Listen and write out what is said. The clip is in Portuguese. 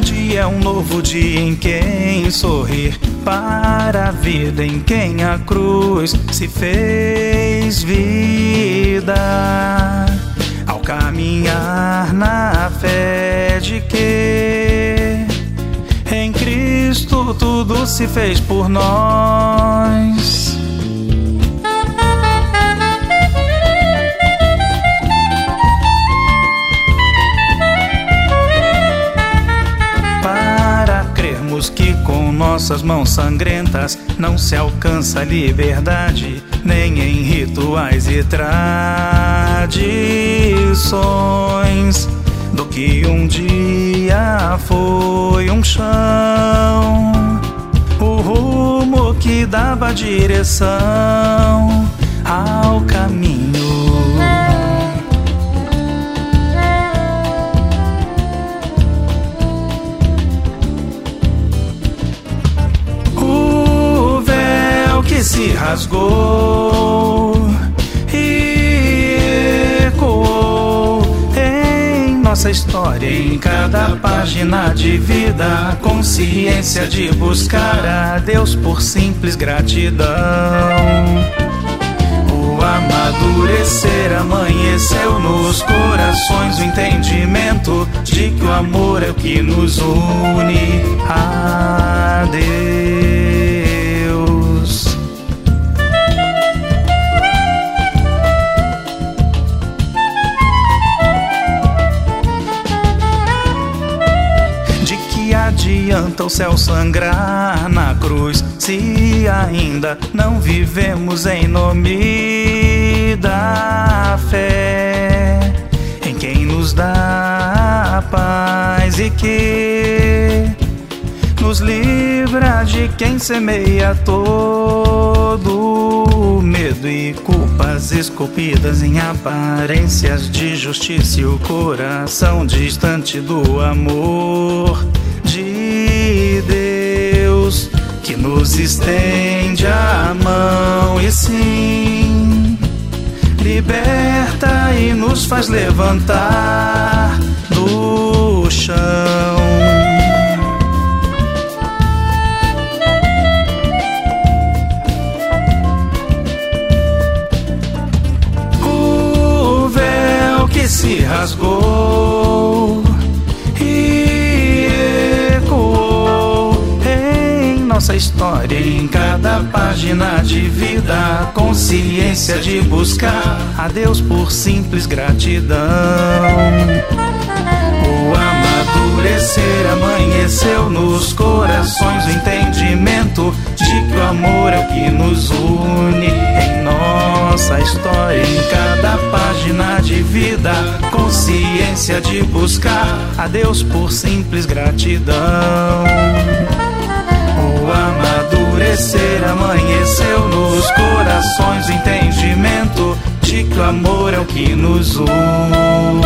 dia é um novo dia em quem sorrir para a vida em quem a cruz se fez vida. Ao caminhar na fé de que em Cristo tudo se fez por nós. Nossas mãos sangrentas não se alcança liberdade, nem em rituais e tradições. Do que um dia foi um chão, o rumo que dava direção ao caminho se rasgou e ecoou em nossa história, em cada página de vida, consciência de buscar a Deus por simples gratidão. O amadurecer amanheceu nos corações o entendimento de que o amor é o que nos une a Deus. Adianta o céu sangrar na cruz se ainda não vivemos em nome da fé em quem nos dá a paz e que nos livra de quem semeia todo medo e culpas esculpidas em aparências de justiça e o coração distante do amor que nos estende a mão e sim liberta e nos faz levantar do chão. Se rasgou nossa história em cada página de vida, consciência de buscar a Deus por simples gratidão. O amadurecer amanheceu nos corações. O entendimento de que o amor é o que nos une em nossa história, em cada página de vida, consciência de buscar a Deus por simples gratidão Muito amor é o que nos une.